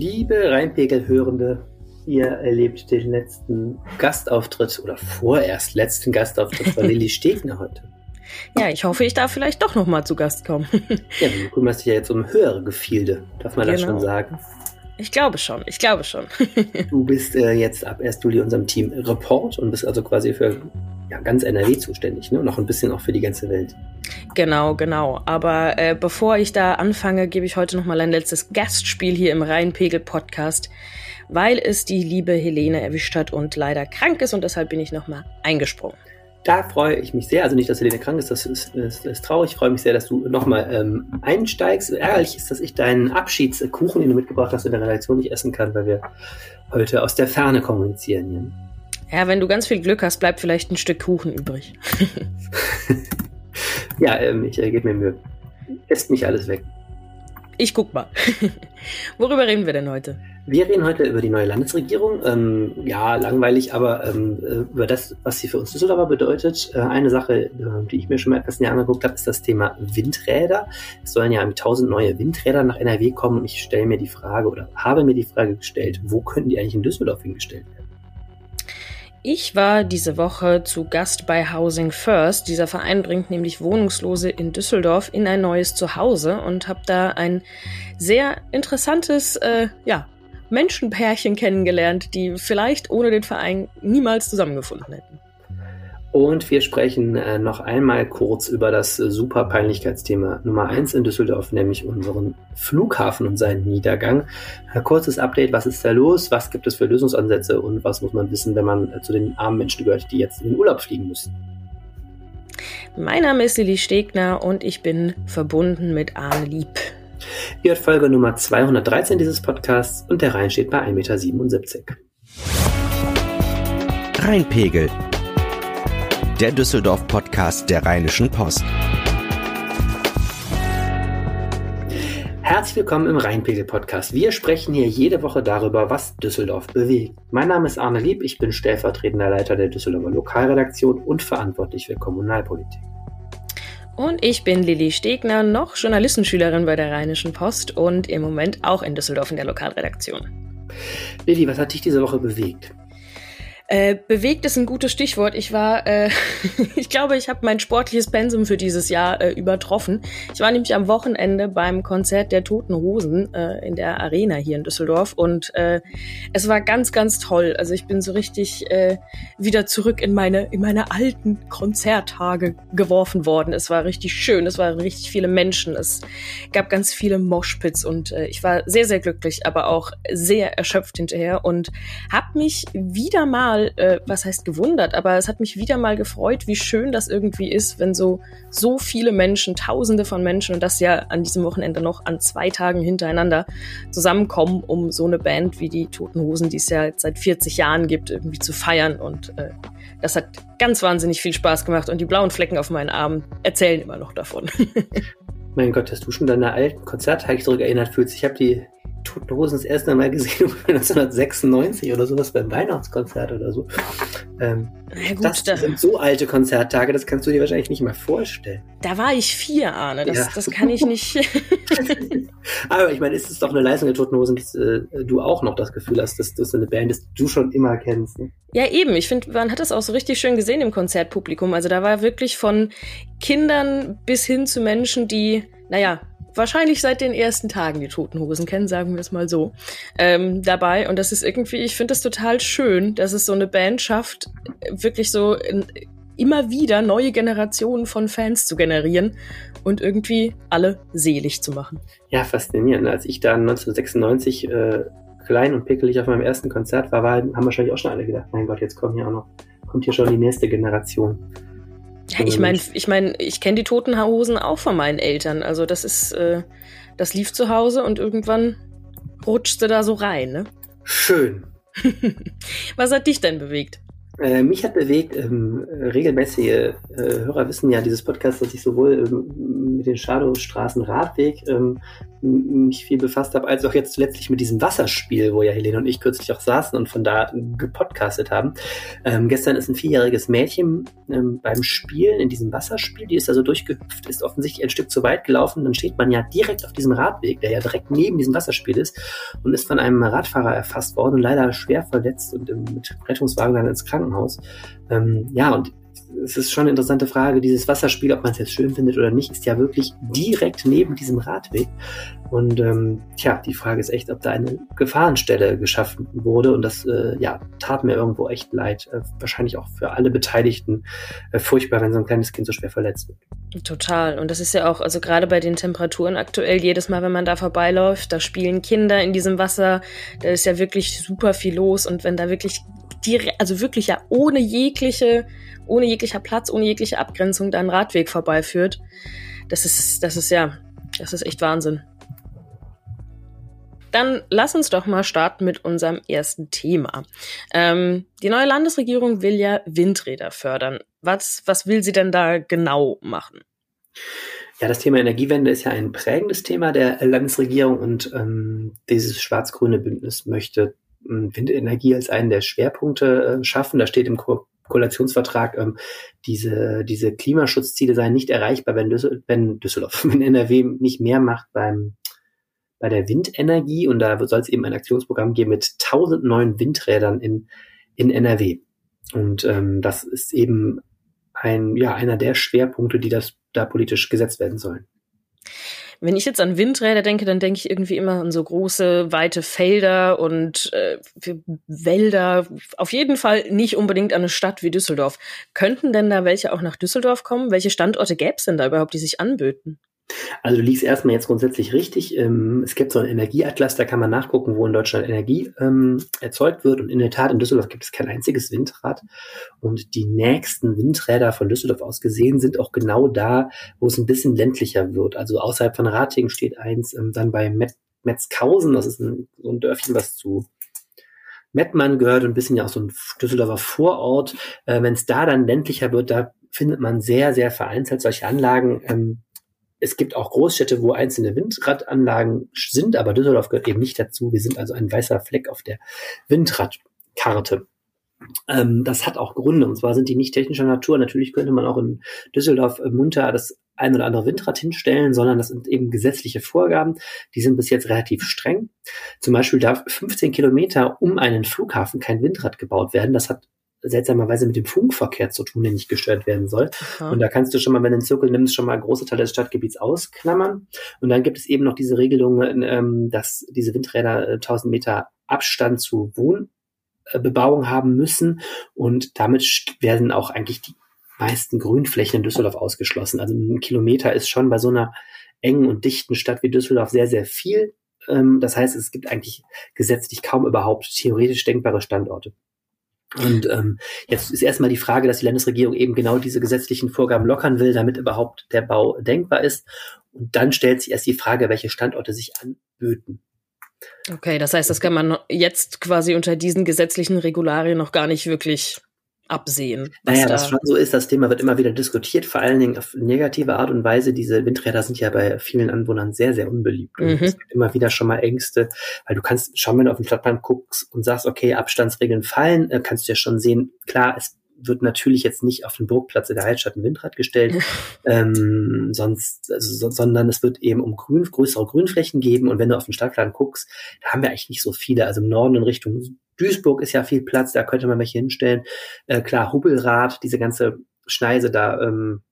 Liebe Rheinpegel-Hörende, ihr erlebt den letzten Gastauftritt oder vorerst letzten Gastauftritt von Lilly Stegner heute. Ja, ich hoffe, ich darf vielleicht doch noch mal zu Gast kommen. ja, du kümmerst dich ja jetzt um höhere Gefilde, darf man genau. das schon sagen? Ich glaube schon, ich glaube schon. du bist äh, jetzt ab 1. Juli unserem Team Report und bist also quasi für ja, ganz NRW zuständig, ne? Und noch ein bisschen auch für die ganze Welt. Genau, genau. Aber äh, bevor ich da anfange, gebe ich heute noch mal ein letztes Gastspiel hier im Rheinpegel-Podcast, weil es die liebe Helene erwischt hat und leider krank ist und deshalb bin ich noch mal eingesprungen. Da freue ich mich sehr. Also nicht, dass Helene krank ist, das ist, ist, ist traurig. Ich freue mich sehr, dass du nochmal ähm, einsteigst. Ärgerlich ist, dass ich deinen Abschiedskuchen, den du mitgebracht hast, in der Redaktion nicht essen kann, weil wir heute aus der Ferne kommunizieren. Jan. Ja, wenn du ganz viel Glück hast, bleibt vielleicht ein Stück Kuchen übrig. ja, ähm, ich äh, gebe mir Mühe. Esst nicht alles weg. Ich guck mal. Worüber reden wir denn heute? Wir reden heute über die neue Landesregierung. Ähm, ja, langweilig, aber ähm, äh, über das, was sie für uns Düsseldorfer bedeutet. Äh, eine Sache, äh, die ich mir schon mal etwas näher angeguckt habe, ist das Thema Windräder. Es sollen ja tausend neue Windräder nach NRW kommen und ich stelle mir die Frage oder habe mir die Frage gestellt, wo könnten die eigentlich in Düsseldorf hingestellt werden? Ich war diese Woche zu Gast bei Housing First. Dieser Verein bringt nämlich Wohnungslose in Düsseldorf in ein neues Zuhause und habe da ein sehr interessantes, äh, ja, Menschenpärchen kennengelernt, die vielleicht ohne den Verein niemals zusammengefunden hätten. Und wir sprechen äh, noch einmal kurz über das äh, super Peinlichkeitsthema Nummer 1 in Düsseldorf, nämlich unseren Flughafen und seinen Niedergang. Ein kurzes Update, was ist da los, was gibt es für Lösungsansätze und was muss man wissen, wenn man äh, zu den armen Menschen gehört, die jetzt in den Urlaub fliegen müssen. Mein Name ist Lili Stegner und ich bin verbunden mit Arne Lieb. Ihr hört Folge Nummer 213 dieses Podcasts und der Rhein steht bei 1,77 Meter. Rheinpegel der Düsseldorf-Podcast der Rheinischen Post. Herzlich willkommen im Rheinpegel-Podcast. Wir sprechen hier jede Woche darüber, was Düsseldorf bewegt. Mein Name ist Arne Lieb, ich bin stellvertretender Leiter der Düsseldorfer Lokalredaktion und verantwortlich für Kommunalpolitik. Und ich bin Lilly Stegner, noch Journalistenschülerin bei der Rheinischen Post und im Moment auch in Düsseldorf in der Lokalredaktion. Lilly, was hat dich diese Woche bewegt? Äh, bewegt ist ein gutes Stichwort. Ich war, äh, ich glaube, ich habe mein sportliches Pensum für dieses Jahr äh, übertroffen. Ich war nämlich am Wochenende beim Konzert der Toten Hosen äh, in der Arena hier in Düsseldorf und äh, es war ganz, ganz toll. Also ich bin so richtig äh, wieder zurück in meine in meine alten Konzerttage geworfen worden. Es war richtig schön. Es waren richtig viele Menschen. Es gab ganz viele Moshpits und äh, ich war sehr, sehr glücklich, aber auch sehr erschöpft hinterher und habe mich wieder mal mal, äh, was heißt gewundert, aber es hat mich wieder mal gefreut, wie schön das irgendwie ist, wenn so, so viele Menschen, tausende von Menschen und das ja an diesem Wochenende noch an zwei Tagen hintereinander zusammenkommen, um so eine Band wie die Toten Hosen, die es ja seit 40 Jahren gibt, irgendwie zu feiern und äh, das hat ganz wahnsinnig viel Spaß gemacht und die blauen Flecken auf meinen Armen erzählen immer noch davon. mein Gott, hast du schon deine alten Konzerttage zurückerinnert fühlst. Ich habe die Toten das erste Mal gesehen 1996 oder sowas beim Weihnachtskonzert oder so. Ähm, gut, das, das sind so alte Konzerttage, das kannst du dir wahrscheinlich nicht mal vorstellen. Da war ich vier, Arne. Das, ja. das kann ich nicht. Aber ich meine, ist es doch eine Leistung der Toten Hosen, dass äh, du auch noch das Gefühl hast, dass das eine Band ist, die du schon immer kennst. Ne? Ja, eben. Ich finde, man hat das auch so richtig schön gesehen im Konzertpublikum. Also da war wirklich von Kindern bis hin zu Menschen, die, naja, wahrscheinlich seit den ersten Tagen die Toten Hosen kennen, sagen wir es mal so, ähm, dabei. Und das ist irgendwie, ich finde das total schön, dass es so eine Band schafft, wirklich so in, immer wieder neue Generationen von Fans zu generieren und irgendwie alle selig zu machen. Ja, faszinierend. Als ich da 1996 äh, klein und pickelig auf meinem ersten Konzert war, war, haben wahrscheinlich auch schon alle gedacht, mein Gott, jetzt kommt hier auch noch, kommt hier schon die nächste Generation. Ja, ich meine, ich meine, ich kenne die toten Hosen auch von meinen Eltern. Also das ist, äh, das lief zu Hause und irgendwann rutschte da so rein, ne? Schön. Was hat dich denn bewegt? Äh, mich hat bewegt, ähm, regelmäßige äh, Hörer wissen ja dieses Podcast, dass ich sowohl ähm, mit den Shadowstraßen Radweg ähm, mich viel befasst habe, als auch jetzt letztlich mit diesem Wasserspiel, wo ja Helene und ich kürzlich auch saßen und von da gepodcastet haben. Ähm, gestern ist ein vierjähriges Mädchen ähm, beim Spielen in diesem Wasserspiel, die ist also durchgehüpft, ist offensichtlich ein Stück zu weit gelaufen, dann steht man ja direkt auf diesem Radweg, der ja direkt neben diesem Wasserspiel ist und ist von einem Radfahrer erfasst worden und leider schwer verletzt und mit Rettungswagen dann ins Krankenhaus. Ähm, ja, und es ist schon eine interessante Frage. Dieses Wasserspiel, ob man es jetzt schön findet oder nicht, ist ja wirklich direkt neben diesem Radweg. Und ähm, tja, die Frage ist echt, ob da eine Gefahrenstelle geschaffen wurde. Und das äh, ja, tat mir irgendwo echt leid. Äh, wahrscheinlich auch für alle Beteiligten äh, furchtbar, wenn so ein kleines Kind so schwer verletzt wird. Total. Und das ist ja auch, also gerade bei den Temperaturen aktuell, jedes Mal, wenn man da vorbeiläuft, da spielen Kinder in diesem Wasser, da ist ja wirklich super viel los. Und wenn da wirklich direkt, also wirklich ja ohne jegliche ohne jeglicher Platz, ohne jegliche Abgrenzung deinen Radweg vorbeiführt. Das ist, das ist ja, das ist echt Wahnsinn. Dann lass uns doch mal starten mit unserem ersten Thema. Ähm, die neue Landesregierung will ja Windräder fördern. Was, was will sie denn da genau machen? Ja, das Thema Energiewende ist ja ein prägendes Thema der Landesregierung und ähm, dieses schwarz-grüne Bündnis möchte Windenergie als einen der Schwerpunkte äh, schaffen. Da steht im Ko Koalitionsvertrag, ähm, diese, diese Klimaschutzziele seien nicht erreichbar, wenn, Düssel wenn Düsseldorf, wenn NRW nicht mehr macht beim, bei der Windenergie. Und da soll es eben ein Aktionsprogramm geben mit 1000 neuen Windrädern in, in NRW. Und ähm, das ist eben ein, ja, einer der Schwerpunkte, die das da politisch gesetzt werden sollen. Wenn ich jetzt an Windräder denke, dann denke ich irgendwie immer an so große, weite Felder und äh, Wälder. Auf jeden Fall nicht unbedingt an eine Stadt wie Düsseldorf. Könnten denn da welche auch nach Düsseldorf kommen? Welche Standorte gäbe es denn da überhaupt, die sich anböten? Also du liegst erstmal jetzt grundsätzlich richtig. Ähm, es gibt so einen Energieatlas, da kann man nachgucken, wo in Deutschland Energie ähm, erzeugt wird. Und in der Tat, in Düsseldorf gibt es kein einziges Windrad. Und die nächsten Windräder von Düsseldorf aus gesehen sind auch genau da, wo es ein bisschen ländlicher wird. Also außerhalb von Ratingen steht eins, ähm, dann bei Met Metzkausen, das ist ein, so ein Dörfchen, was zu Mettmann gehört und ein bisschen ja auch so ein Düsseldorfer Vorort. Äh, Wenn es da dann ländlicher wird, da findet man sehr, sehr vereinzelt solche Anlagen. Es gibt auch Großstädte, wo einzelne Windradanlagen sind, aber Düsseldorf gehört eben nicht dazu. Wir sind also ein weißer Fleck auf der Windradkarte. Ähm, das hat auch Gründe, und zwar sind die nicht technischer Natur. Natürlich könnte man auch in Düsseldorf äh, munter das ein oder andere Windrad hinstellen, sondern das sind eben gesetzliche Vorgaben. Die sind bis jetzt relativ streng. Zum Beispiel darf 15 Kilometer um einen Flughafen kein Windrad gebaut werden. Das hat seltsamerweise mit dem Funkverkehr zu tun, der nicht gestört werden soll. Aha. Und da kannst du schon mal, wenn du einen Zirkel nimmst, schon mal große Teile des Stadtgebiets ausklammern. Und dann gibt es eben noch diese Regelung, ähm, dass diese Windräder 1000 äh, Meter Abstand zu Wohnbebauung haben müssen. Und damit werden auch eigentlich die meisten Grünflächen in Düsseldorf ausgeschlossen. Also ein Kilometer ist schon bei so einer engen und dichten Stadt wie Düsseldorf sehr, sehr viel. Ähm, das heißt, es gibt eigentlich gesetzlich kaum überhaupt theoretisch denkbare Standorte. Und ähm, jetzt ist erstmal die Frage, dass die Landesregierung eben genau diese gesetzlichen Vorgaben lockern will, damit überhaupt der Bau denkbar ist. Und dann stellt sich erst die Frage, welche Standorte sich anböten. Okay, das heißt, das kann man jetzt quasi unter diesen gesetzlichen Regularien noch gar nicht wirklich absehen. Naja, da was schon so ist, das Thema wird immer wieder diskutiert, vor allen Dingen auf negative Art und Weise. Diese Windräder sind ja bei vielen Anwohnern sehr, sehr unbeliebt. Und mhm. es gibt immer wieder schon mal Ängste, weil du kannst schauen, wenn du auf den Stadtplan guckst und sagst, okay, Abstandsregeln fallen, äh, kannst du ja schon sehen, klar, es wird natürlich jetzt nicht auf den Burgplatz in der Altstadt ein Windrad gestellt, ähm, sonst, also, so, sondern es wird eben um grün, größere Grünflächen geben. Und wenn du auf den Stadtplan guckst, da haben wir eigentlich nicht so viele. Also im Norden in Richtung Duisburg ist ja viel Platz, da könnte man welche hinstellen. Äh, klar, Hubbelrad, diese ganze Schneise da ähm,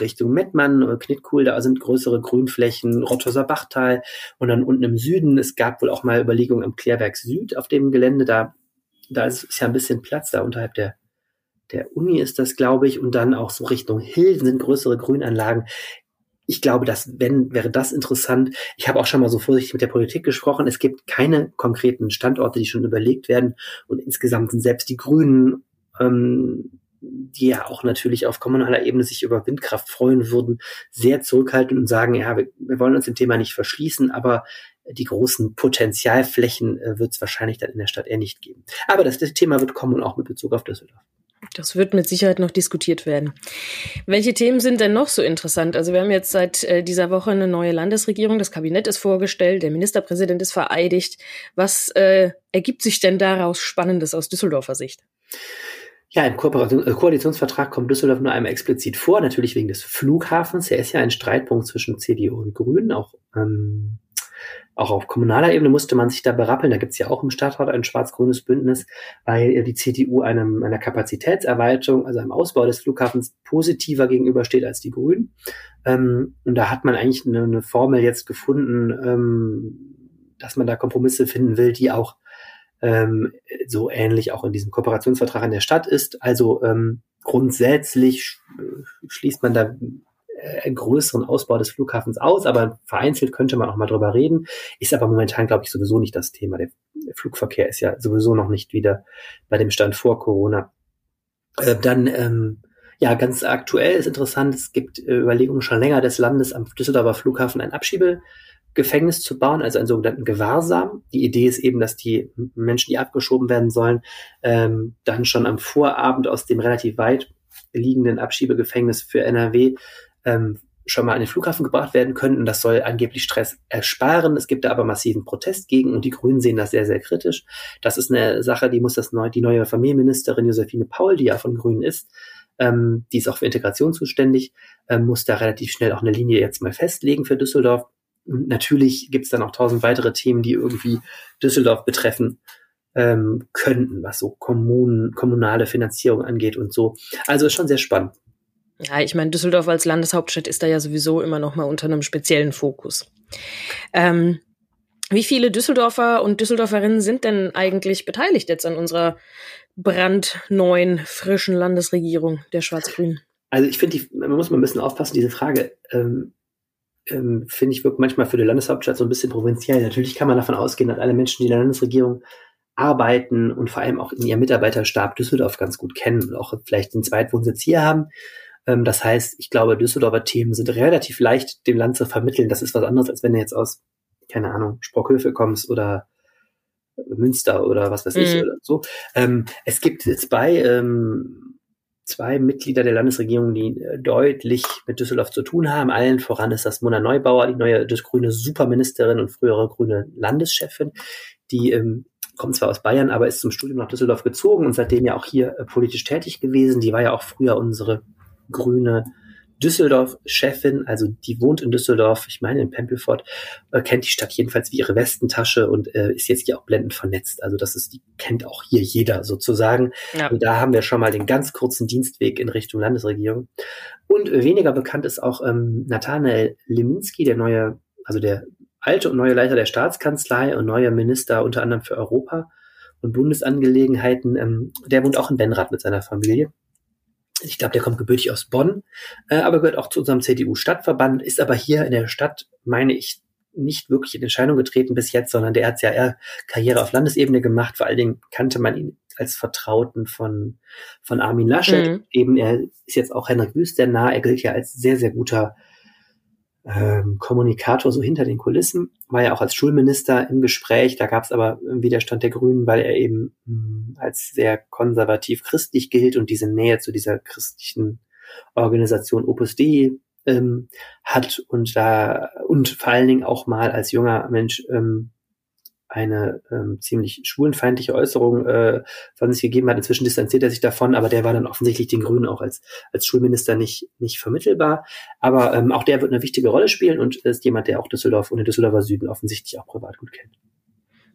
Richtung Mettmann, äh, Knittkuhl, da sind größere Grünflächen, Rottoser Bachtal und dann unten im Süden, es gab wohl auch mal Überlegungen im Klärwerk Süd auf dem Gelände, da, da ist, ist ja ein bisschen Platz, da unterhalb der, der Uni ist das, glaube ich, und dann auch so Richtung Hilden sind größere Grünanlagen ich glaube, dass wenn wäre das interessant. Ich habe auch schon mal so vorsichtig mit der Politik gesprochen. Es gibt keine konkreten Standorte, die schon überlegt werden. Und insgesamt sind selbst die Grünen, ähm, die ja auch natürlich auf kommunaler Ebene sich über Windkraft freuen würden, sehr zurückhaltend und sagen, ja, wir, wir wollen uns dem Thema nicht verschließen, aber die großen Potenzialflächen äh, wird es wahrscheinlich dann in der Stadt eher nicht geben. Aber das, das Thema wird kommen und auch mit Bezug auf Düsseldorf. Das wird mit Sicherheit noch diskutiert werden. Welche Themen sind denn noch so interessant? Also wir haben jetzt seit äh, dieser Woche eine neue Landesregierung, das Kabinett ist vorgestellt, der Ministerpräsident ist vereidigt. Was äh, ergibt sich denn daraus Spannendes aus Düsseldorfer Sicht? Ja, im äh, Koalitionsvertrag kommt Düsseldorf nur einmal explizit vor, natürlich wegen des Flughafens. Er ist ja ein Streitpunkt zwischen CDU und Grünen, auch ähm, auch auf kommunaler Ebene musste man sich da berappeln. Da gibt's ja auch im Stadtrat ein schwarz-grünes Bündnis, weil die CDU einem, einer Kapazitätserweiterung, also einem Ausbau des Flughafens positiver gegenübersteht als die Grünen. Ähm, und da hat man eigentlich eine, eine Formel jetzt gefunden, ähm, dass man da Kompromisse finden will, die auch ähm, so ähnlich auch in diesem Kooperationsvertrag in der Stadt ist. Also ähm, grundsätzlich schließt man da einen größeren Ausbau des Flughafens aus, aber vereinzelt könnte man auch mal drüber reden. Ist aber momentan, glaube ich, sowieso nicht das Thema. Der Flugverkehr ist ja sowieso noch nicht wieder bei dem Stand vor Corona. Äh, dann, ähm, ja, ganz aktuell ist interessant, es gibt äh, Überlegungen schon länger des Landes am Düsseldorfer Flughafen ein Abschiebegefängnis zu bauen, also einen sogenannten Gewahrsam. Die Idee ist eben, dass die Menschen, die abgeschoben werden sollen, ähm, dann schon am Vorabend aus dem relativ weit liegenden Abschiebegefängnis für NRW ähm, schon mal an den Flughafen gebracht werden könnten. Das soll angeblich Stress ersparen. Es gibt da aber massiven Protest gegen und die Grünen sehen das sehr, sehr kritisch. Das ist eine Sache, die muss das neu, die neue Familienministerin Josephine Paul, die ja von Grünen ist, ähm, die ist auch für Integration zuständig, ähm, muss da relativ schnell auch eine Linie jetzt mal festlegen für Düsseldorf. Und natürlich gibt es dann auch tausend weitere Themen, die irgendwie Düsseldorf betreffen ähm, könnten, was so Kommunen, kommunale Finanzierung angeht und so. Also ist schon sehr spannend. Ja, ich meine, Düsseldorf als Landeshauptstadt ist da ja sowieso immer noch mal unter einem speziellen Fokus. Ähm, wie viele Düsseldorfer und Düsseldorferinnen sind denn eigentlich beteiligt jetzt an unserer brandneuen, frischen Landesregierung der Schwarz-Grünen? Also ich finde, man muss mal ein bisschen aufpassen, diese Frage, ähm, ähm, finde ich, wirkt manchmal für die Landeshauptstadt so ein bisschen provinziell. Natürlich kann man davon ausgehen, dass alle Menschen, die in der Landesregierung arbeiten und vor allem auch in ihrem Mitarbeiterstab Düsseldorf ganz gut kennen und auch vielleicht den Zweitwohnsitz hier haben. Ähm, das heißt, ich glaube, Düsseldorfer Themen sind relativ leicht dem Land zu vermitteln. Das ist was anderes, als wenn du jetzt aus, keine Ahnung, Sprockhöfe kommst oder Münster oder was weiß ich mhm. oder so. Ähm, es gibt zwei, ähm, zwei Mitglieder der Landesregierung, die äh, deutlich mit Düsseldorf zu tun haben. Allen voran ist das Mona Neubauer, die neue grüne Superministerin und frühere grüne Landeschefin, die ähm, kommt zwar aus Bayern, aber ist zum Studium nach Düsseldorf gezogen und seitdem ja auch hier äh, politisch tätig gewesen. Die war ja auch früher unsere grüne Düsseldorf-Chefin, also die wohnt in Düsseldorf, ich meine in Pempelfort, äh, kennt die Stadt jedenfalls wie ihre Westentasche und äh, ist jetzt hier auch blendend vernetzt. Also das ist, die kennt auch hier jeder sozusagen. Ja. Und da haben wir schon mal den ganz kurzen Dienstweg in Richtung Landesregierung. Und weniger bekannt ist auch ähm, Nathanael Liminski, der neue, also der alte und neue Leiter der Staatskanzlei und neuer Minister unter anderem für Europa und Bundesangelegenheiten. Ähm, der wohnt auch in Benrath mit seiner Familie. Ich glaube, der kommt gebürtig aus Bonn, äh, aber gehört auch zu unserem CDU-Stadtverband, ist aber hier in der Stadt, meine ich, nicht wirklich in Erscheinung getreten bis jetzt, sondern der hat ja eher Karriere auf Landesebene gemacht. Vor allen Dingen kannte man ihn als Vertrauten von, von Armin Laschet. Mhm. Eben, er ist jetzt auch Henrik Wüster nah. Er gilt ja als sehr, sehr guter ähm, Kommunikator so hinter den Kulissen, war ja auch als Schulminister im Gespräch, da gab es aber Widerstand der Grünen, weil er eben mh, hm, als sehr konservativ christlich gilt und diese Nähe zu dieser christlichen Organisation Opus Dei ähm, hat und da und vor allen Dingen auch mal als junger Mensch ähm, eine ähm, ziemlich schwulenfeindliche Äußerung äh, von sich gegeben hat. Inzwischen distanziert er sich davon, aber der war dann offensichtlich den Grünen auch als, als Schulminister nicht, nicht vermittelbar. Aber ähm, auch der wird eine wichtige Rolle spielen und ist jemand, der auch Düsseldorf und den Düsseldorfer Süden offensichtlich auch privat gut kennt.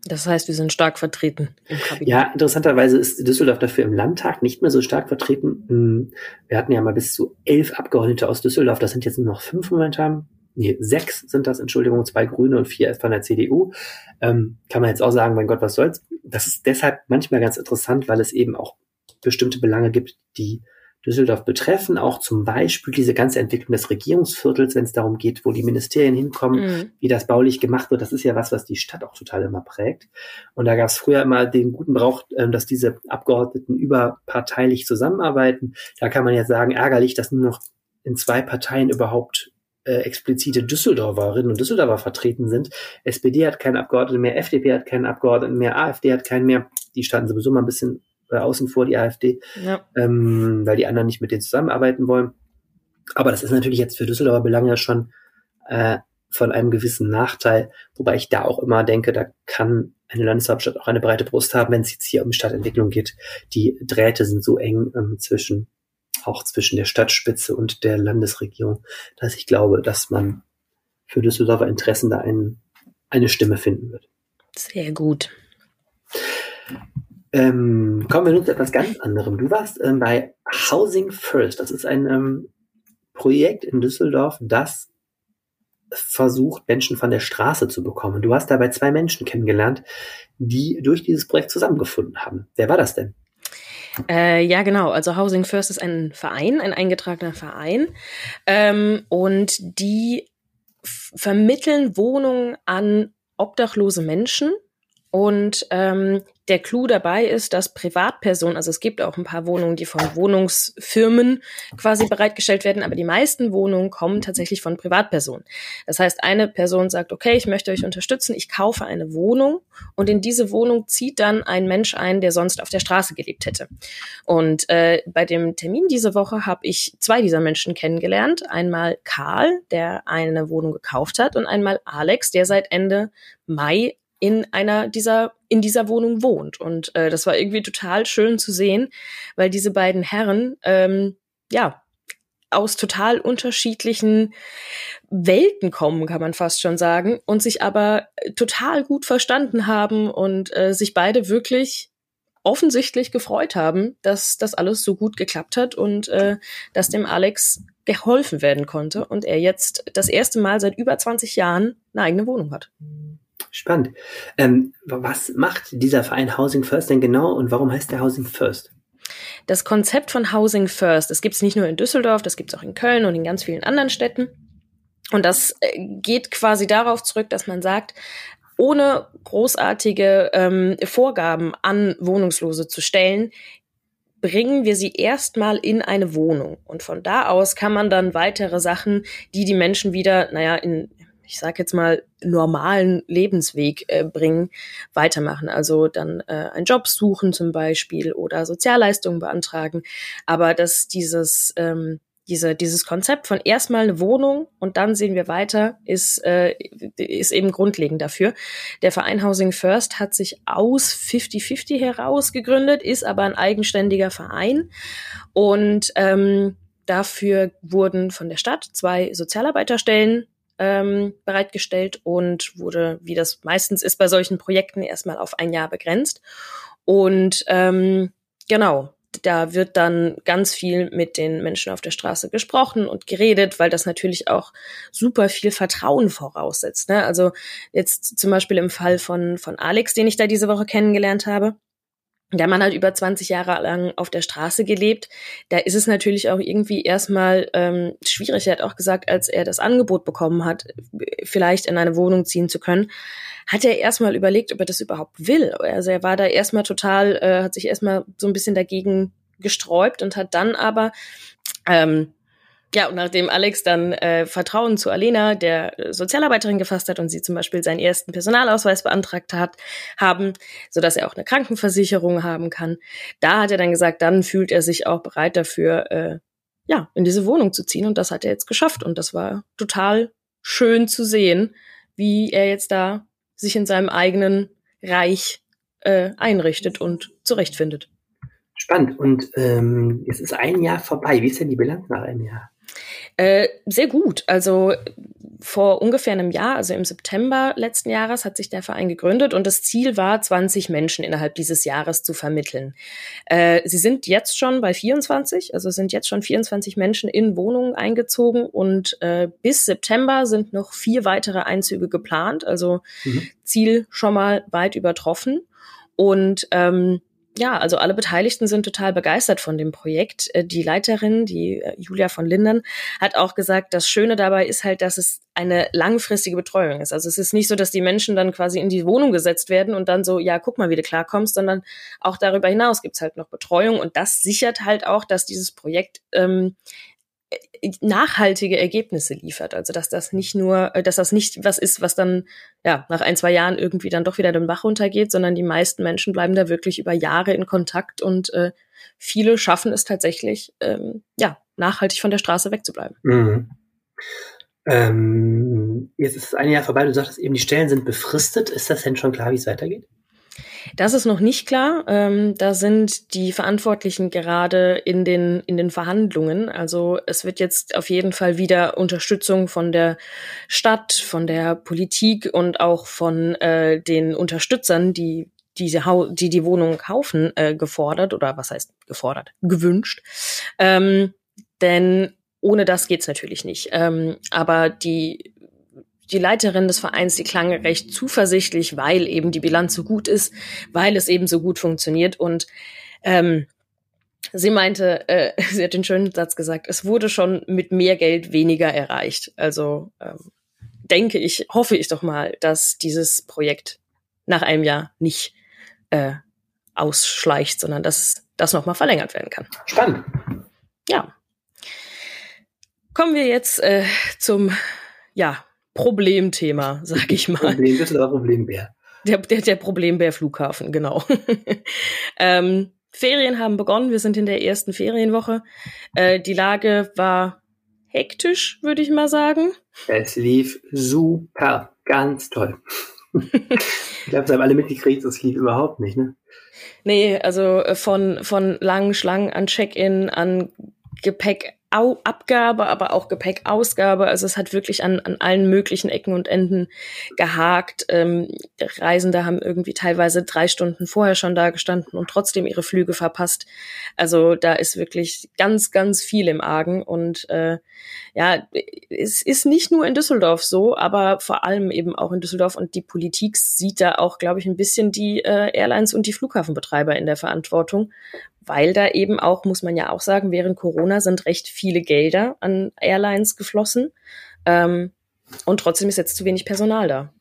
Das heißt, wir sind stark vertreten im Kabinett. Ja, interessanterweise ist Düsseldorf dafür im Landtag nicht mehr so stark vertreten. Hm, wir hatten ja mal bis zu elf Abgeordnete aus Düsseldorf. Das sind jetzt nur noch fünf momentan nee, sechs sind das, Entschuldigung, zwei Grüne und vier von der CDU. Ähm, kann man jetzt auch sagen, mein Gott, was soll's. Das ist deshalb manchmal ganz interessant, weil es eben auch bestimmte Belange gibt, die Düsseldorf betreffen, auch zum Beispiel diese ganze Entwicklung des Regierungsviertels, wenn es darum geht, wo die Ministerien hinkommen, mhm. wie das baulich gemacht wird. Das ist ja was, was die Stadt auch total immer prägt. Und da gab es früher immer den guten Brauch, ähm, dass diese Abgeordneten überparteilich zusammenarbeiten. Da kann man jetzt sagen, ärgerlich, dass nur noch in zwei Parteien überhaupt äh, explizite Düsseldorferinnen und Düsseldorfer vertreten sind. SPD hat keinen Abgeordneten mehr, FDP hat keinen Abgeordneten mehr, AfD hat keinen mehr. Die standen sowieso mal ein bisschen äh, außen vor, die AfD, ja. ähm, weil die anderen nicht mit denen zusammenarbeiten wollen. Aber das ist natürlich jetzt für Düsseldorfer Belange schon äh, von einem gewissen Nachteil, wobei ich da auch immer denke, da kann eine Landeshauptstadt auch eine breite Brust haben, wenn es jetzt hier um Stadtentwicklung geht. Die Drähte sind so eng ähm, zwischen auch zwischen der Stadtspitze und der Landesregierung, dass ich glaube, dass man für Düsseldorfer Interessen da ein, eine Stimme finden wird. Sehr gut. Ähm, kommen wir nun zu etwas ganz anderem. Du warst ähm, bei Housing First. Das ist ein ähm, Projekt in Düsseldorf, das versucht, Menschen von der Straße zu bekommen. Du hast dabei zwei Menschen kennengelernt, die durch dieses Projekt zusammengefunden haben. Wer war das denn? Äh, ja, genau. Also Housing First ist ein Verein, ein eingetragener Verein. Ähm, und die vermitteln Wohnungen an obdachlose Menschen und ähm, der Clou dabei ist, dass Privatpersonen, also es gibt auch ein paar Wohnungen, die von Wohnungsfirmen quasi bereitgestellt werden, aber die meisten Wohnungen kommen tatsächlich von Privatpersonen. Das heißt, eine Person sagt, okay, ich möchte euch unterstützen, ich kaufe eine Wohnung und in diese Wohnung zieht dann ein Mensch ein, der sonst auf der Straße gelebt hätte. Und äh, bei dem Termin diese Woche habe ich zwei dieser Menschen kennengelernt. Einmal Karl, der eine Wohnung gekauft hat, und einmal Alex, der seit Ende Mai in einer dieser in dieser Wohnung wohnt und äh, das war irgendwie total schön zu sehen, weil diese beiden Herren ähm, ja aus total unterschiedlichen Welten kommen, kann man fast schon sagen, und sich aber total gut verstanden haben und äh, sich beide wirklich offensichtlich gefreut haben, dass das alles so gut geklappt hat und äh, dass dem Alex geholfen werden konnte und er jetzt das erste Mal seit über 20 Jahren eine eigene Wohnung hat. Spannend. Ähm, was macht dieser Verein Housing First denn genau und warum heißt der Housing First? Das Konzept von Housing First, das gibt es nicht nur in Düsseldorf, das gibt es auch in Köln und in ganz vielen anderen Städten. Und das äh, geht quasi darauf zurück, dass man sagt, ohne großartige ähm, Vorgaben an Wohnungslose zu stellen, bringen wir sie erstmal in eine Wohnung. Und von da aus kann man dann weitere Sachen, die die Menschen wieder, naja, in ich sage jetzt mal, normalen Lebensweg äh, bringen, weitermachen. Also dann äh, einen Job suchen zum Beispiel oder Sozialleistungen beantragen. Aber dass dieses, ähm, diese, dieses Konzept von erstmal eine Wohnung und dann sehen wir weiter, ist, äh, ist eben grundlegend dafür. Der Verein Housing First hat sich aus 50-50 heraus gegründet, ist aber ein eigenständiger Verein und ähm, Dafür wurden von der Stadt zwei Sozialarbeiterstellen ähm, bereitgestellt und wurde, wie das meistens ist bei solchen Projekten, erstmal auf ein Jahr begrenzt. Und ähm, genau, da wird dann ganz viel mit den Menschen auf der Straße gesprochen und geredet, weil das natürlich auch super viel Vertrauen voraussetzt. Ne? Also jetzt zum Beispiel im Fall von, von Alex, den ich da diese Woche kennengelernt habe, der Mann hat über 20 Jahre lang auf der Straße gelebt. Da ist es natürlich auch irgendwie erstmal ähm, schwierig. Er hat auch gesagt, als er das Angebot bekommen hat, vielleicht in eine Wohnung ziehen zu können, hat er erstmal überlegt, ob er das überhaupt will. Also er war da erstmal total, äh, hat sich erstmal so ein bisschen dagegen gesträubt und hat dann aber ähm, ja, und nachdem Alex dann äh, Vertrauen zu Alena, der Sozialarbeiterin, gefasst hat und sie zum Beispiel seinen ersten Personalausweis beantragt hat, haben, so dass er auch eine Krankenversicherung haben kann, da hat er dann gesagt, dann fühlt er sich auch bereit dafür, äh, ja, in diese Wohnung zu ziehen und das hat er jetzt geschafft und das war total schön zu sehen, wie er jetzt da sich in seinem eigenen Reich äh, einrichtet und zurechtfindet. Spannend. Und ähm, es ist ein Jahr vorbei. Wie ist denn die Bilanz nach einem Jahr? Äh, sehr gut. Also vor ungefähr einem Jahr, also im September letzten Jahres, hat sich der Verein gegründet und das Ziel war, 20 Menschen innerhalb dieses Jahres zu vermitteln. Äh, sie sind jetzt schon bei 24, also sind jetzt schon 24 Menschen in Wohnungen eingezogen und äh, bis September sind noch vier weitere Einzüge geplant, also mhm. Ziel schon mal weit übertroffen. Und ähm, ja, also alle Beteiligten sind total begeistert von dem Projekt. Äh, die Leiterin, die äh, Julia von Lindern, hat auch gesagt, das Schöne dabei ist halt, dass es eine langfristige Betreuung ist. Also es ist nicht so, dass die Menschen dann quasi in die Wohnung gesetzt werden und dann so, ja, guck mal, wie du klarkommst, sondern auch darüber hinaus gibt's halt noch Betreuung und das sichert halt auch, dass dieses Projekt ähm, nachhaltige Ergebnisse liefert. Also dass das nicht nur, äh, dass das nicht was ist, was dann ja nach ein, zwei Jahren irgendwie dann doch wieder den Bach runtergeht, sondern die meisten Menschen bleiben da wirklich über Jahre in Kontakt und äh, viele schaffen es tatsächlich, ähm, ja, nachhaltig von der Straße wegzubleiben. Mhm. Ähm, jetzt ist ein Jahr vorbei, du sagtest eben, die Stellen sind befristet. Ist das denn schon klar, wie es weitergeht? Das ist noch nicht klar. Ähm, da sind die Verantwortlichen gerade in den, in den Verhandlungen. Also es wird jetzt auf jeden Fall wieder Unterstützung von der Stadt, von der Politik und auch von äh, den Unterstützern, die diese ha die die Wohnung kaufen, äh, gefordert oder was heißt gefordert, gewünscht. Ähm, denn ohne das geht's natürlich nicht. Ähm, aber die die Leiterin des Vereins, die klang recht zuversichtlich, weil eben die Bilanz so gut ist, weil es eben so gut funktioniert und ähm, sie meinte, äh, sie hat den schönen Satz gesagt, es wurde schon mit mehr Geld weniger erreicht. Also ähm, denke ich, hoffe ich doch mal, dass dieses Projekt nach einem Jahr nicht äh, ausschleicht, sondern dass das nochmal verlängert werden kann. Spannend. Ja. Kommen wir jetzt äh, zum ja, Problemthema, sag ich mal. Problem, das ist aber Problembär. Der, der, der Problembär-Flughafen, genau. ähm, Ferien haben begonnen, wir sind in der ersten Ferienwoche. Äh, die Lage war hektisch, würde ich mal sagen. Es lief super, ganz toll. ich glaube, sie haben alle mitgekriegt, es lief überhaupt nicht, ne? Nee, also äh, von, von langen Schlangen an Check-in, an Gepäck Abgabe, aber auch Gepäckausgabe. Also es hat wirklich an, an allen möglichen Ecken und Enden gehakt. Ähm, Reisende haben irgendwie teilweise drei Stunden vorher schon da gestanden und trotzdem ihre Flüge verpasst. Also da ist wirklich ganz, ganz viel im Argen. Und äh, ja, es ist nicht nur in Düsseldorf so, aber vor allem eben auch in Düsseldorf. Und die Politik sieht da auch, glaube ich, ein bisschen die äh, Airlines und die Flughafenbetreiber in der Verantwortung, weil da eben auch, muss man ja auch sagen, während Corona sind recht viele Gelder an Airlines geflossen. Ähm, und trotzdem ist jetzt zu wenig Personal da.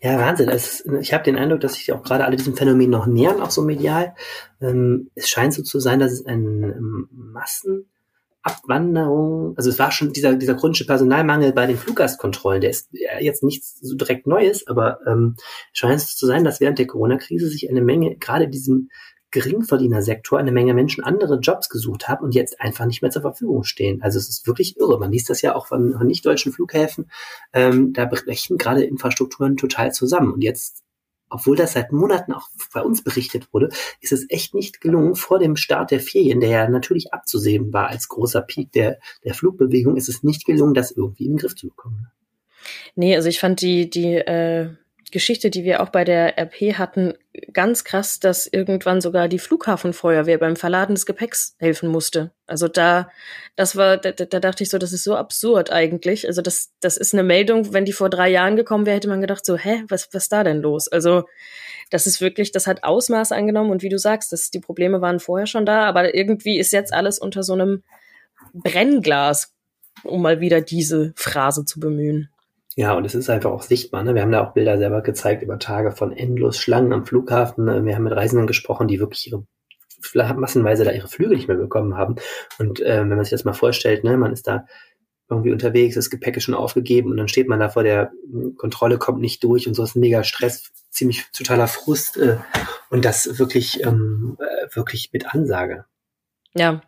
Ja, Wahnsinn. Ist, ich habe den Eindruck, dass sich auch gerade alle diesem Phänomen noch nähern, auch so medial. Ähm, es scheint so zu sein, dass es eine ähm, Massenabwanderung, also es war schon dieser, dieser chronische Personalmangel bei den Fluggastkontrollen, der ist jetzt nichts so direkt Neues, aber ähm, scheint es zu sein, dass während der Corona-Krise sich eine Menge, gerade diesem Geringverdienersektor eine Menge Menschen andere Jobs gesucht haben und jetzt einfach nicht mehr zur Verfügung stehen. Also es ist wirklich irre. Man liest das ja auch von, von nicht-deutschen Flughäfen. Ähm, da brechen gerade Infrastrukturen total zusammen. Und jetzt, obwohl das seit Monaten auch bei uns berichtet wurde, ist es echt nicht gelungen, vor dem Start der Ferien, der ja natürlich abzusehen war als großer Peak der, der Flugbewegung, ist es nicht gelungen, das irgendwie in den Griff zu bekommen. Nee, also ich fand die, die äh Geschichte, die wir auch bei der RP hatten, ganz krass, dass irgendwann sogar die Flughafenfeuerwehr beim Verladen des Gepäcks helfen musste. Also da, das war, da, da dachte ich so, das ist so absurd eigentlich. Also das, das ist eine Meldung, wenn die vor drei Jahren gekommen wäre, hätte man gedacht so, hä, was, was da denn los? Also das ist wirklich, das hat Ausmaß angenommen und wie du sagst, das, die Probleme waren vorher schon da, aber irgendwie ist jetzt alles unter so einem Brennglas, um mal wieder diese Phrase zu bemühen. Ja, und es ist einfach auch sichtbar. Ne? Wir haben da auch Bilder selber gezeigt über Tage von endlos Schlangen am Flughafen. Ne? Wir haben mit Reisenden gesprochen, die wirklich ihre massenweise da ihre Flüge nicht mehr bekommen haben. Und äh, wenn man sich das mal vorstellt, ne, man ist da irgendwie unterwegs, das Gepäck ist schon aufgegeben und dann steht man da vor der hm, Kontrolle, kommt nicht durch und so ist ein mega Stress, ziemlich totaler Frust äh, und das wirklich, ähm, äh, wirklich mit Ansage. Ja.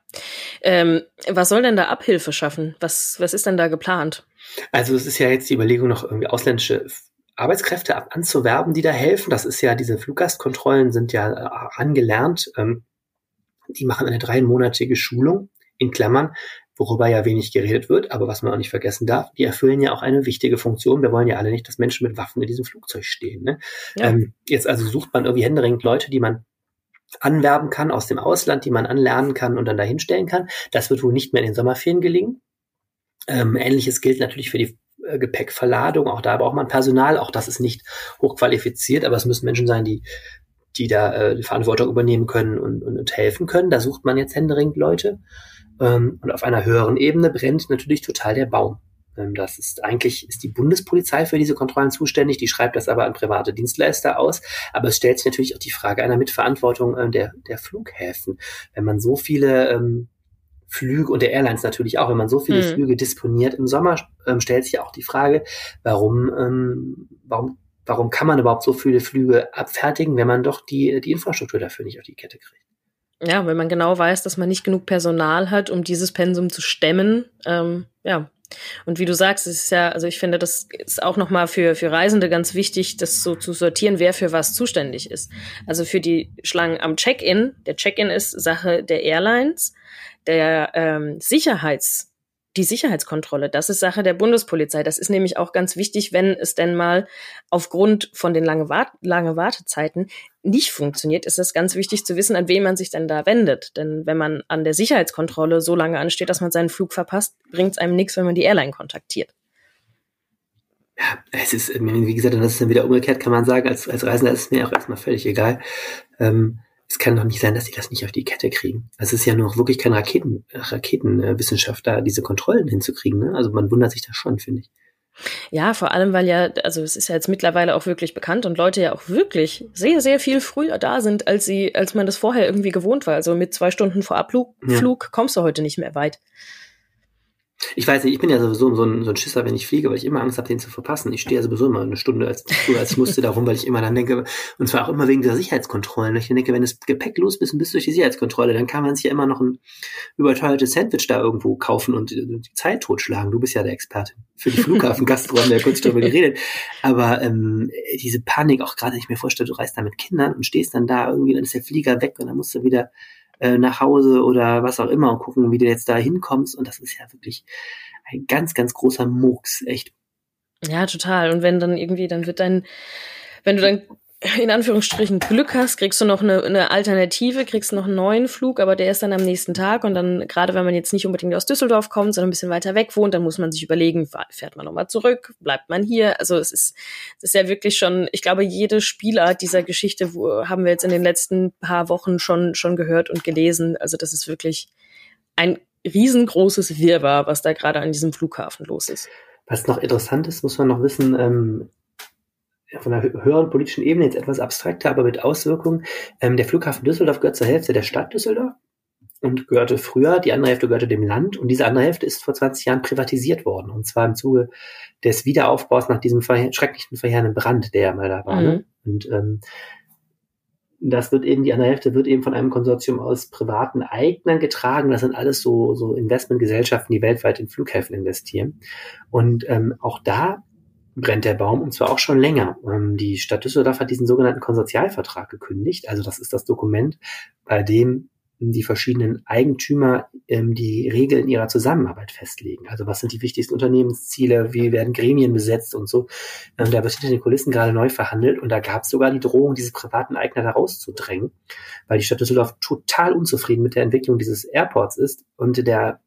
Ähm, was soll denn da Abhilfe schaffen? Was, was ist denn da geplant? Also es ist ja jetzt die Überlegung, noch irgendwie ausländische Arbeitskräfte ab anzuwerben, die da helfen. Das ist ja, diese Fluggastkontrollen sind ja äh, angelernt. Ähm, die machen eine dreimonatige Schulung in Klammern, worüber ja wenig geredet wird, aber was man auch nicht vergessen darf, die erfüllen ja auch eine wichtige Funktion. Wir wollen ja alle nicht, dass Menschen mit Waffen in diesem Flugzeug stehen. Ne? Ja. Ähm, jetzt also sucht man irgendwie händeringend Leute, die man anwerben kann aus dem Ausland, die man anlernen kann und dann dahinstellen kann. Das wird wohl nicht mehr in den Sommerferien gelingen. Ähm, Ähnliches gilt natürlich für die äh, Gepäckverladung. Auch da braucht man Personal. Auch das ist nicht hochqualifiziert, aber es müssen Menschen sein, die die da äh, die Verantwortung übernehmen können und, und, und helfen können. Da sucht man jetzt händeringend Leute. Ähm, und auf einer höheren Ebene brennt natürlich total der Baum. Ähm, das ist eigentlich, ist die Bundespolizei für diese Kontrollen zuständig, die schreibt das aber an private Dienstleister aus. Aber es stellt sich natürlich auch die Frage einer Mitverantwortung äh, der, der Flughäfen. Wenn man so viele ähm, Flüge und der Airlines natürlich auch. Wenn man so viele mhm. Flüge disponiert im Sommer, ähm, stellt sich auch die Frage, warum, ähm, warum, warum kann man überhaupt so viele Flüge abfertigen, wenn man doch die, die Infrastruktur dafür nicht auf die Kette kriegt? Ja, wenn man genau weiß, dass man nicht genug Personal hat, um dieses Pensum zu stemmen. Ähm, ja, und wie du sagst, es ist ja, also ich finde, das ist auch nochmal für, für Reisende ganz wichtig, das so zu sortieren, wer für was zuständig ist. Also für die Schlangen am Check-in, der Check-in ist Sache der Airlines, der ähm, Sicherheits- die Sicherheitskontrolle, das ist Sache der Bundespolizei. Das ist nämlich auch ganz wichtig, wenn es denn mal aufgrund von den lange, Wart lange Wartezeiten nicht funktioniert, ist es ganz wichtig zu wissen, an wen man sich denn da wendet. Denn wenn man an der Sicherheitskontrolle so lange ansteht, dass man seinen Flug verpasst, bringt es einem nichts, wenn man die Airline kontaktiert. Ja, es ist, wie gesagt, das ist dann wieder umgekehrt, kann man sagen, als, als Reisender ist es mir auch erstmal völlig egal. Ähm, es kann doch nicht sein, dass sie das nicht auf die Kette kriegen. Es ist ja noch wirklich kein Raketen, Raketenwissenschaft da, diese Kontrollen hinzukriegen. Ne? Also man wundert sich da schon, finde ich. Ja, vor allem, weil ja, also es ist ja jetzt mittlerweile auch wirklich bekannt und Leute ja auch wirklich sehr, sehr viel früher da sind, als sie, als man das vorher irgendwie gewohnt war. Also mit zwei Stunden vor Abflug ja. kommst du heute nicht mehr weit. Ich weiß nicht, ich bin ja sowieso so ein, so ein Schisser, wenn ich fliege, weil ich immer Angst habe, den zu verpassen. Ich stehe ja sowieso immer eine Stunde als, als ich musste darum, weil ich immer dann denke, und zwar auch immer wegen dieser Sicherheitskontrollen. Ich denke, wenn das Gepäck los ist und bis durch die Sicherheitskontrolle, dann kann man sich ja immer noch ein überteuertes Sandwich da irgendwo kaufen und die, die Zeit totschlagen. Du bist ja der Experte für die Flughafengastro, haben wir ja kurz darüber geredet. Aber ähm, diese Panik, auch gerade, ich mir vorstelle, du reist da mit Kindern und stehst dann da irgendwie, dann ist der Flieger weg und dann musst du wieder äh, nach Hause oder was auch immer und gucken, wie du jetzt da hinkommst. Und das ist ja wirklich ein ganz, ganz großer Murks, echt. Ja, total. Und wenn dann irgendwie, dann wird dein, wenn du dann in Anführungsstrichen Glück hast, kriegst du noch eine, eine Alternative, kriegst noch einen neuen Flug, aber der ist dann am nächsten Tag und dann, gerade wenn man jetzt nicht unbedingt aus Düsseldorf kommt, sondern ein bisschen weiter weg wohnt, dann muss man sich überlegen, fährt man nochmal zurück, bleibt man hier? Also es ist, es ist ja wirklich schon, ich glaube, jede Spielart dieser Geschichte wo, haben wir jetzt in den letzten paar Wochen schon, schon gehört und gelesen. Also das ist wirklich ein riesengroßes Wirrwarr, was da gerade an diesem Flughafen los ist. Was noch interessant ist, muss man noch wissen, ähm, von einer höheren politischen Ebene jetzt etwas abstrakter, aber mit Auswirkungen. Ähm, der Flughafen Düsseldorf gehört zur Hälfte der Stadt Düsseldorf und gehörte früher, die andere Hälfte gehörte dem Land und diese andere Hälfte ist vor 20 Jahren privatisiert worden und zwar im Zuge des Wiederaufbaus nach diesem verhe schrecklichen verheerenden Brand, der ja mal da war. Ne? Mhm. Und ähm, das wird eben, die andere Hälfte wird eben von einem Konsortium aus privaten Eignern getragen. Das sind alles so, so Investmentgesellschaften, die weltweit in Flughäfen investieren. Und ähm, auch da brennt der Baum und zwar auch schon länger. Ähm, die Stadt Düsseldorf hat diesen sogenannten Konsortialvertrag gekündigt. Also das ist das Dokument, bei dem die verschiedenen Eigentümer ähm, die Regeln ihrer Zusammenarbeit festlegen. Also was sind die wichtigsten Unternehmensziele, wie werden Gremien besetzt und so. Ähm, da wird hinter den Kulissen gerade neu verhandelt und da gab es sogar die Drohung, diese privaten Eigner da rauszudrängen, weil die Stadt Düsseldorf total unzufrieden mit der Entwicklung dieses Airports ist und der,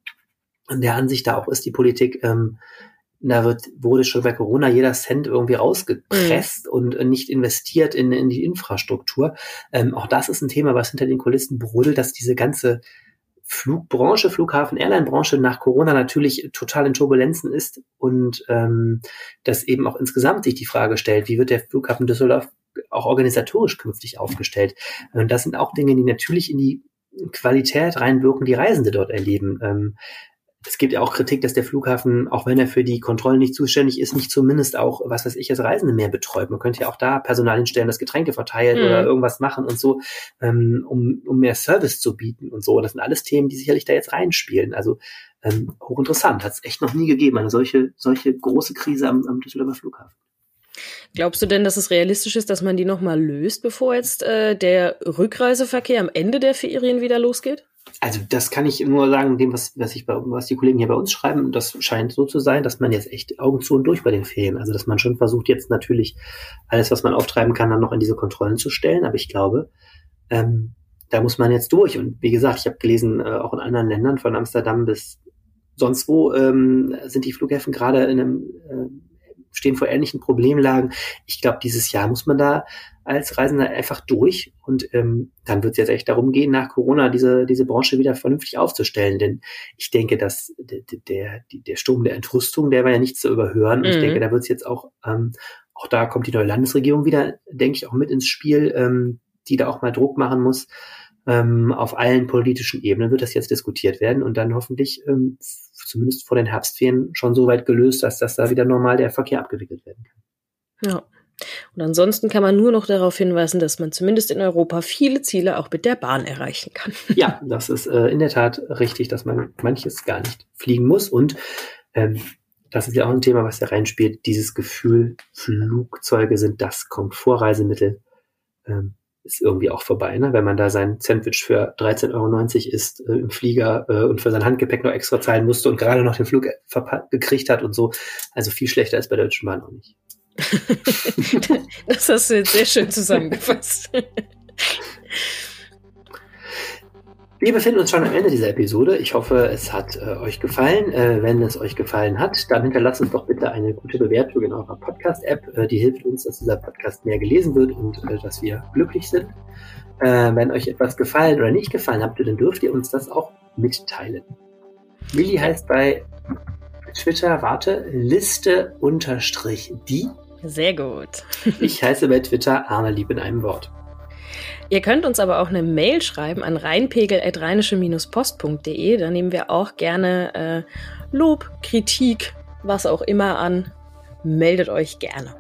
der Ansicht da auch ist, die Politik ähm, da wird, wurde schon bei Corona jeder Cent irgendwie rausgepresst mhm. und nicht investiert in, in die Infrastruktur. Ähm, auch das ist ein Thema, was hinter den Kulissen brodelt, dass diese ganze Flugbranche, Flughafen, Airline-Branche nach Corona natürlich total in Turbulenzen ist und ähm, das eben auch insgesamt sich die Frage stellt, wie wird der Flughafen Düsseldorf auch organisatorisch künftig aufgestellt? Und das sind auch Dinge, die natürlich in die Qualität reinwirken, die Reisende dort erleben. Ähm, es gibt ja auch Kritik, dass der Flughafen, auch wenn er für die Kontrollen nicht zuständig ist, nicht zumindest auch, was weiß ich, als Reisende mehr betreut. Man könnte ja auch da Personal hinstellen, das Getränke verteilt mhm. oder irgendwas machen und so, ähm, um, um mehr Service zu bieten und so. Das sind alles Themen, die sicherlich da jetzt reinspielen. Also ähm, hochinteressant. Hat es echt noch nie gegeben, eine solche, solche große Krise am, am Düsseldorfer Flughafen. Glaubst du denn, dass es realistisch ist, dass man die nochmal löst, bevor jetzt äh, der Rückreiseverkehr am Ende der Ferien wieder losgeht? Also das kann ich nur sagen, dem, was, was, ich bei, was die Kollegen hier bei uns schreiben, das scheint so zu sein, dass man jetzt echt Augen zu und durch bei den Ferien. Also dass man schon versucht, jetzt natürlich alles, was man auftreiben kann, dann noch in diese Kontrollen zu stellen. Aber ich glaube, ähm, da muss man jetzt durch. Und wie gesagt, ich habe gelesen, äh, auch in anderen Ländern, von Amsterdam bis sonst wo, ähm, sind die Flughäfen gerade in einem äh, stehen vor ähnlichen Problemlagen. Ich glaube, dieses Jahr muss man da als Reisender einfach durch und ähm, dann wird es jetzt echt darum gehen, nach Corona diese, diese Branche wieder vernünftig aufzustellen. Denn ich denke, dass der, der, der Sturm der Entrüstung, der war ja nicht zu überhören. Und mhm. ich denke, da wird es jetzt auch, ähm, auch da kommt die neue Landesregierung wieder, denke ich, auch mit ins Spiel, ähm, die da auch mal Druck machen muss. Ähm, auf allen politischen Ebenen wird das jetzt diskutiert werden und dann hoffentlich ähm, zumindest vor den Herbstferien schon so weit gelöst, dass das da wieder normal der Verkehr abgewickelt werden kann. Ja. Und ansonsten kann man nur noch darauf hinweisen, dass man zumindest in Europa viele Ziele auch mit der Bahn erreichen kann. Ja, das ist äh, in der Tat richtig, dass man manches gar nicht fliegen muss. Und ähm, das ist ja auch ein Thema, was da reinspielt, dieses Gefühl, Flugzeuge sind das Komfortreisemittel, ähm, ist irgendwie auch vorbei, ne? wenn man da sein Sandwich für 13,90 Euro isst äh, im Flieger äh, und für sein Handgepäck noch extra zahlen musste und gerade noch den Flug gekriegt hat und so. Also viel schlechter ist bei der Deutschen Bahn auch nicht. das hast du jetzt sehr schön zusammengefasst. Wir befinden uns schon am Ende dieser Episode. Ich hoffe, es hat äh, euch gefallen. Äh, wenn es euch gefallen hat, dann hinterlasst uns doch bitte eine gute Bewertung in eurer Podcast-App. Äh, die hilft uns, dass dieser Podcast mehr gelesen wird und äh, dass wir glücklich sind. Äh, wenn euch etwas gefallen oder nicht gefallen habt, dann dürft ihr uns das auch mitteilen. Willi heißt bei Twitter, warte, Liste unterstrich die sehr gut. ich heiße bei Twitter Arne Lieb in einem Wort. Ihr könnt uns aber auch eine Mail schreiben an reinpegel.rheinische-post.de. Da nehmen wir auch gerne äh, Lob, Kritik, was auch immer an. Meldet euch gerne.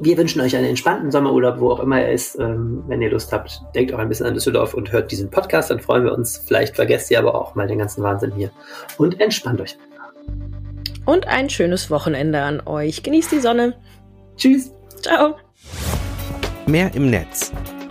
Wir wünschen euch einen entspannten Sommerurlaub, wo auch immer er ist. Ähm, wenn ihr Lust habt, denkt auch ein bisschen an Düsseldorf und hört diesen Podcast, dann freuen wir uns. Vielleicht vergesst ihr aber auch mal den ganzen Wahnsinn hier und entspannt euch. Und ein schönes Wochenende an euch. Genießt die Sonne. Tschüss. Ciao. Mehr im Netz.